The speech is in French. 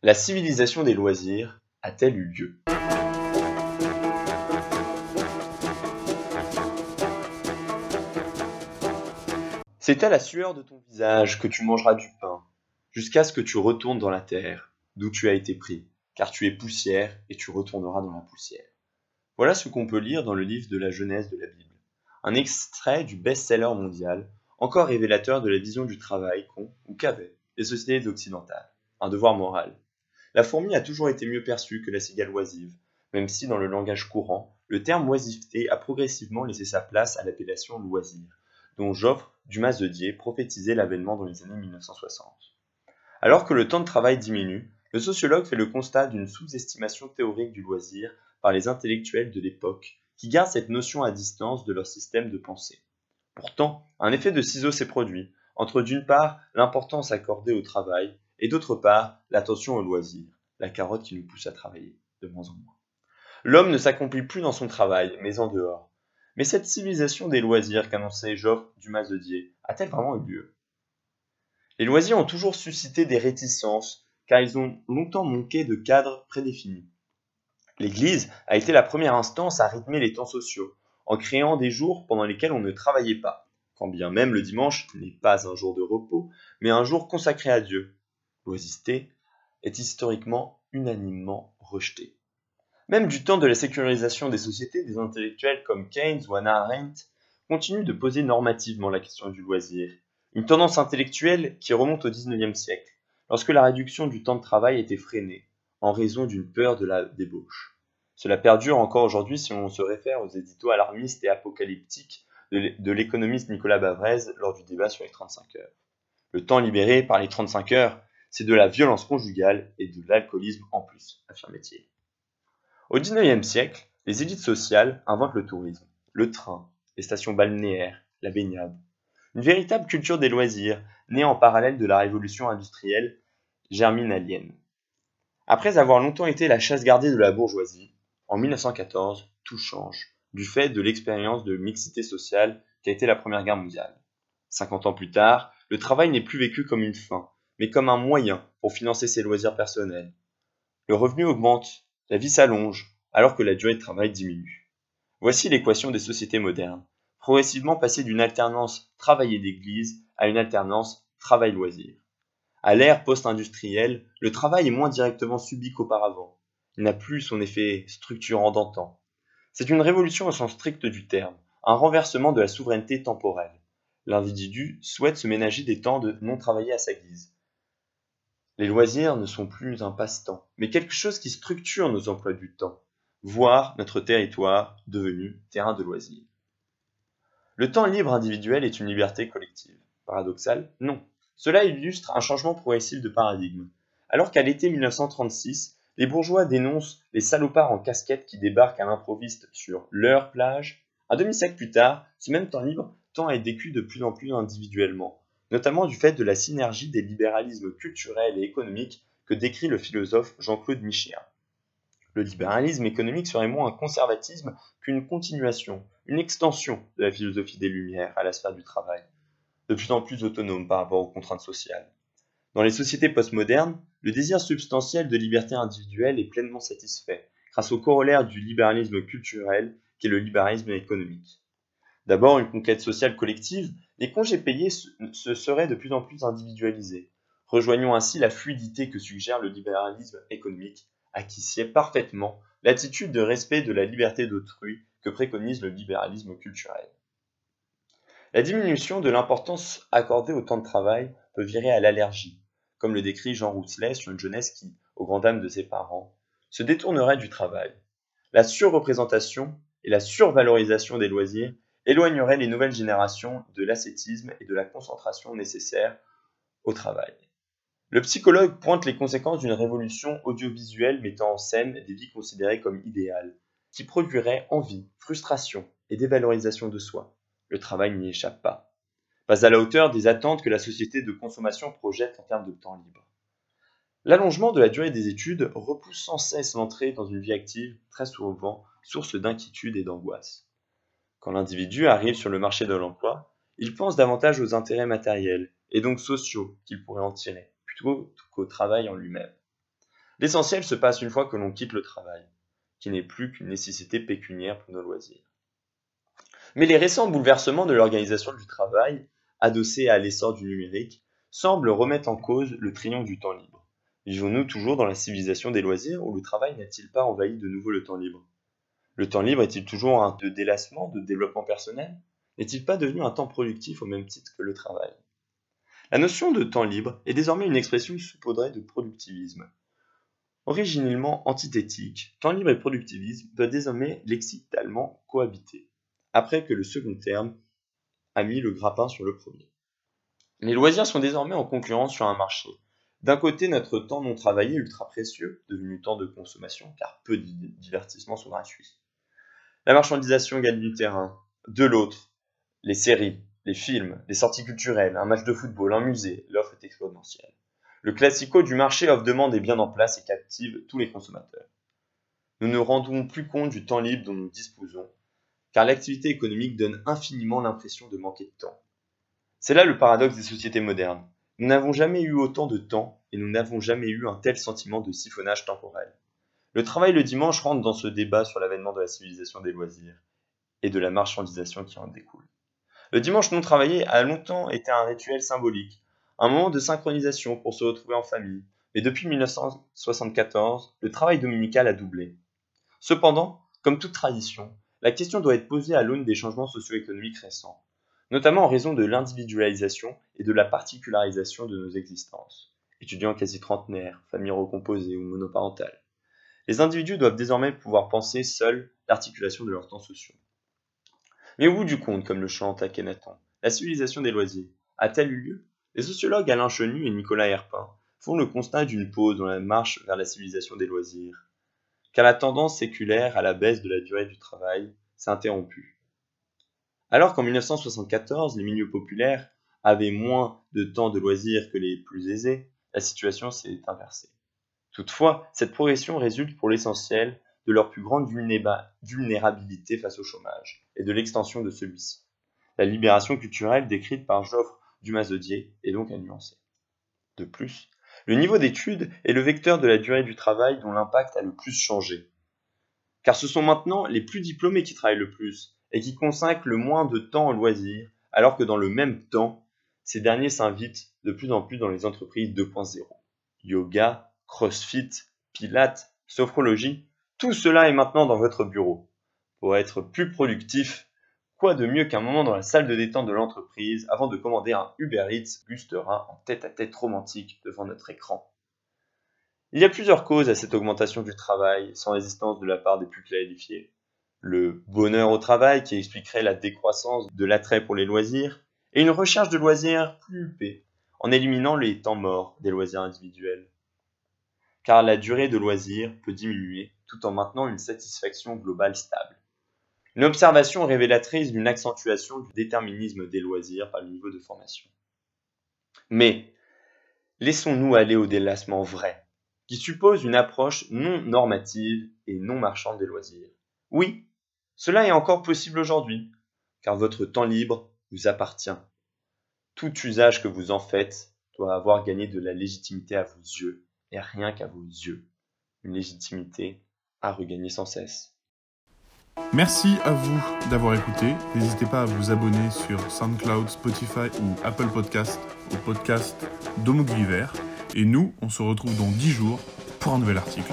La civilisation des loisirs a-t-elle eu lieu? C'est à la sueur de ton visage que tu mangeras du pain, jusqu'à ce que tu retournes dans la terre, d'où tu as été pris, car tu es poussière et tu retourneras dans la poussière. Voilà ce qu'on peut lire dans le livre de la Genèse de la Bible. Un extrait du best-seller mondial, encore révélateur de la vision du travail qu'ont ou qu'avaient les sociétés occidentales. Un devoir moral. La fourmi a toujours été mieux perçue que la cigale oisive, même si dans le langage courant, le terme oisiveté a progressivement laissé sa place à l'appellation loisir, dont Joffre Dumas de Die prophétisait l'avènement dans les années 1960. Alors que le temps de travail diminue, le sociologue fait le constat d'une sous-estimation théorique du loisir par les intellectuels de l'époque, qui gardent cette notion à distance de leur système de pensée. Pourtant, un effet de ciseau s'est produit, entre d'une part l'importance accordée au travail et d'autre part l'attention au loisir, la carotte qui nous pousse à travailler, de moins en moins. L'homme ne s'accomplit plus dans son travail, mais en dehors. Mais cette civilisation des loisirs qu'annonçait Joffre Dumas de a-t-elle vraiment eu lieu? Les loisirs ont toujours suscité des réticences, car ils ont longtemps manqué de cadres prédéfinis. L'Église a été la première instance à rythmer les temps sociaux, en créant des jours pendant lesquels on ne travaillait pas, quand bien même le dimanche n'est pas un jour de repos, mais un jour consacré à Dieu. Est historiquement unanimement rejetée. Même du temps de la sécurisation des sociétés, des intellectuels comme Keynes ou Hannah Arendt continuent de poser normativement la question du loisir, une tendance intellectuelle qui remonte au XIXe siècle, lorsque la réduction du temps de travail était freinée, en raison d'une peur de la débauche. Cela perdure encore aujourd'hui si on se réfère aux éditos alarmistes et apocalyptiques de l'économiste Nicolas Bavrez lors du débat sur les 35 heures. Le temps libéré par les 35 heures, c'est de la violence conjugale et de l'alcoolisme en plus, affirmait-il. Au XIXe siècle, les élites sociales inventent le tourisme, le train, les stations balnéaires, la baignade. Une véritable culture des loisirs, née en parallèle de la révolution industrielle germinalienne. Après avoir longtemps été la chasse gardée de la bourgeoisie, en 1914, tout change, du fait de l'expérience de mixité sociale qui a été la Première Guerre mondiale. 50 ans plus tard, le travail n'est plus vécu comme une fin, mais comme un moyen pour financer ses loisirs personnels. Le revenu augmente, la vie s'allonge, alors que la durée de travail diminue. Voici l'équation des sociétés modernes, progressivement passer d'une alternance travailler d'église à une alternance travail-loisir. À l'ère post-industrielle, le travail est moins directement subi qu'auparavant. Il n'a plus son effet structurant d'antan. C'est une révolution au sens strict du terme, un renversement de la souveraineté temporelle. L'individu souhaite se ménager des temps de non travailler à sa guise. Les loisirs ne sont plus un passe-temps, mais quelque chose qui structure nos emplois du temps, voire notre territoire devenu terrain de loisirs. Le temps libre individuel est une liberté collective. Paradoxal? Non. Cela illustre un changement progressif de paradigme. Alors qu'à l'été 1936, les bourgeois dénoncent les salopards en casquette qui débarquent à l'improviste sur leur plage, un demi-siècle plus tard, ce même temps libre tend à être vécu de plus en plus individuellement, notamment du fait de la synergie des libéralismes culturels et économiques que décrit le philosophe Jean-Claude Michéa. Le libéralisme économique serait moins un conservatisme qu'une continuation, une extension de la philosophie des Lumières à la sphère du travail de plus en plus autonome par rapport aux contraintes sociales. Dans les sociétés postmodernes, le désir substantiel de liberté individuelle est pleinement satisfait, grâce au corollaire du libéralisme culturel qui est le libéralisme économique. D'abord une conquête sociale collective, les congés payés se seraient de plus en plus individualisés, rejoignant ainsi la fluidité que suggère le libéralisme économique, à qui sied parfaitement l'attitude de respect de la liberté d'autrui que préconise le libéralisme culturel. La diminution de l'importance accordée au temps de travail peut virer à l'allergie, comme le décrit Jean Rousselet sur une jeunesse qui, au grand dam de ses parents, se détournerait du travail. La surreprésentation et la survalorisation des loisirs éloigneraient les nouvelles générations de l'ascétisme et de la concentration nécessaires au travail. Le psychologue pointe les conséquences d'une révolution audiovisuelle mettant en scène des vies considérées comme idéales, qui produiraient envie, frustration et dévalorisation de soi le travail n'y échappe pas. Pas à la hauteur des attentes que la société de consommation projette en termes de temps libre. L'allongement de la durée des études repousse sans cesse l'entrée dans une vie active, très souvent source d'inquiétude et d'angoisse. Quand l'individu arrive sur le marché de l'emploi, il pense davantage aux intérêts matériels et donc sociaux qu'il pourrait en tirer, plutôt qu'au travail en lui-même. L'essentiel se passe une fois que l'on quitte le travail, qui n'est plus qu'une nécessité pécuniaire pour nos loisirs. Mais les récents bouleversements de l'organisation du travail, adossés à l'essor du numérique, semblent remettre en cause le triomphe du temps libre. Vivons-nous toujours dans la civilisation des loisirs où le travail n'a-t-il pas envahi de nouveau le temps libre? Le temps libre est-il toujours un de délassement, de développement personnel? N'est-il pas devenu un temps productif au même titre que le travail? La notion de temps libre est désormais une expression saupoudrée de productivisme. Originellement antithétique, temps libre et productivisme doivent désormais lexicalement cohabiter, après que le second terme a mis le grappin sur le premier. Les loisirs sont désormais en concurrence sur un marché. D'un côté, notre temps non travaillé ultra précieux, devenu temps de consommation, car peu de divertissements sont gratuits. La marchandisation gagne du terrain. De l'autre, les séries, les films, les sorties culturelles, un match de football, un musée, l'offre est exponentielle. Le classico du marché offre demande est bien en place et captive tous les consommateurs. Nous ne rendons plus compte du temps libre dont nous disposons, car l'activité économique donne infiniment l'impression de manquer de temps. C'est là le paradoxe des sociétés modernes. Nous n'avons jamais eu autant de temps et nous n'avons jamais eu un tel sentiment de siphonnage temporel. Le travail le dimanche rentre dans ce débat sur l'avènement de la civilisation des loisirs et de la marchandisation qui en découle. Le dimanche non travaillé a longtemps été un rituel symbolique, un moment de synchronisation pour se retrouver en famille, mais depuis 1974, le travail dominical a doublé. Cependant, comme toute tradition, la question doit être posée à l'aune des changements socio-économiques récents, notamment en raison de l'individualisation et de la particularisation de nos existences. Étudiants quasi trentenaires, familles recomposées ou monoparentales. Les individus doivent désormais pouvoir penser seuls l'articulation de leurs temps sociaux. Mais au bout du compte, comme le chante Akhenaton, la civilisation des loisirs a-t-elle eu lieu? Les sociologues Alain Chenu et Nicolas Herpin font le constat d'une pause dans la marche vers la civilisation des loisirs, car la tendance séculaire à la baisse de la durée du travail s'est interrompue. Alors qu'en 1974, les milieux populaires avaient moins de temps de loisirs que les plus aisés, la situation s'est inversée. Toutefois, cette progression résulte pour l'essentiel de leur plus grande vulnérabilité face au chômage et de l'extension de celui-ci. La libération culturelle décrite par Joffre du Mazodier est donc à nuancer. De plus, le niveau d'études est le vecteur de la durée du travail dont l'impact a le plus changé. Car ce sont maintenant les plus diplômés qui travaillent le plus et qui consacrent le moins de temps au loisir, alors que dans le même temps, ces derniers s'invitent de plus en plus dans les entreprises 2.0. Yoga, crossfit, pilates, sophrologie, tout cela est maintenant dans votre bureau. Pour être plus productif, Quoi de mieux qu'un moment dans la salle de détente de l'entreprise avant de commander un Uber Eats Gusterin en tête-à-tête romantique devant notre écran Il y a plusieurs causes à cette augmentation du travail sans résistance de la part des plus qualifiés. Le bonheur au travail qui expliquerait la décroissance de l'attrait pour les loisirs et une recherche de loisirs plus huppée en éliminant les temps morts des loisirs individuels. Car la durée de loisirs peut diminuer tout en maintenant une satisfaction globale stable. Une observation révélatrice d'une accentuation du déterminisme des loisirs par le niveau de formation. Mais laissons-nous aller au délassement vrai, qui suppose une approche non normative et non marchande des loisirs. Oui, cela est encore possible aujourd'hui, car votre temps libre vous appartient. Tout usage que vous en faites doit avoir gagné de la légitimité à vos yeux, et rien qu'à vos yeux. Une légitimité à regagner sans cesse. Merci à vous d'avoir écouté. N'hésitez pas à vous abonner sur SoundCloud, Spotify ou Apple Podcast au podcast d'Homo Et nous, on se retrouve dans 10 jours pour un nouvel article.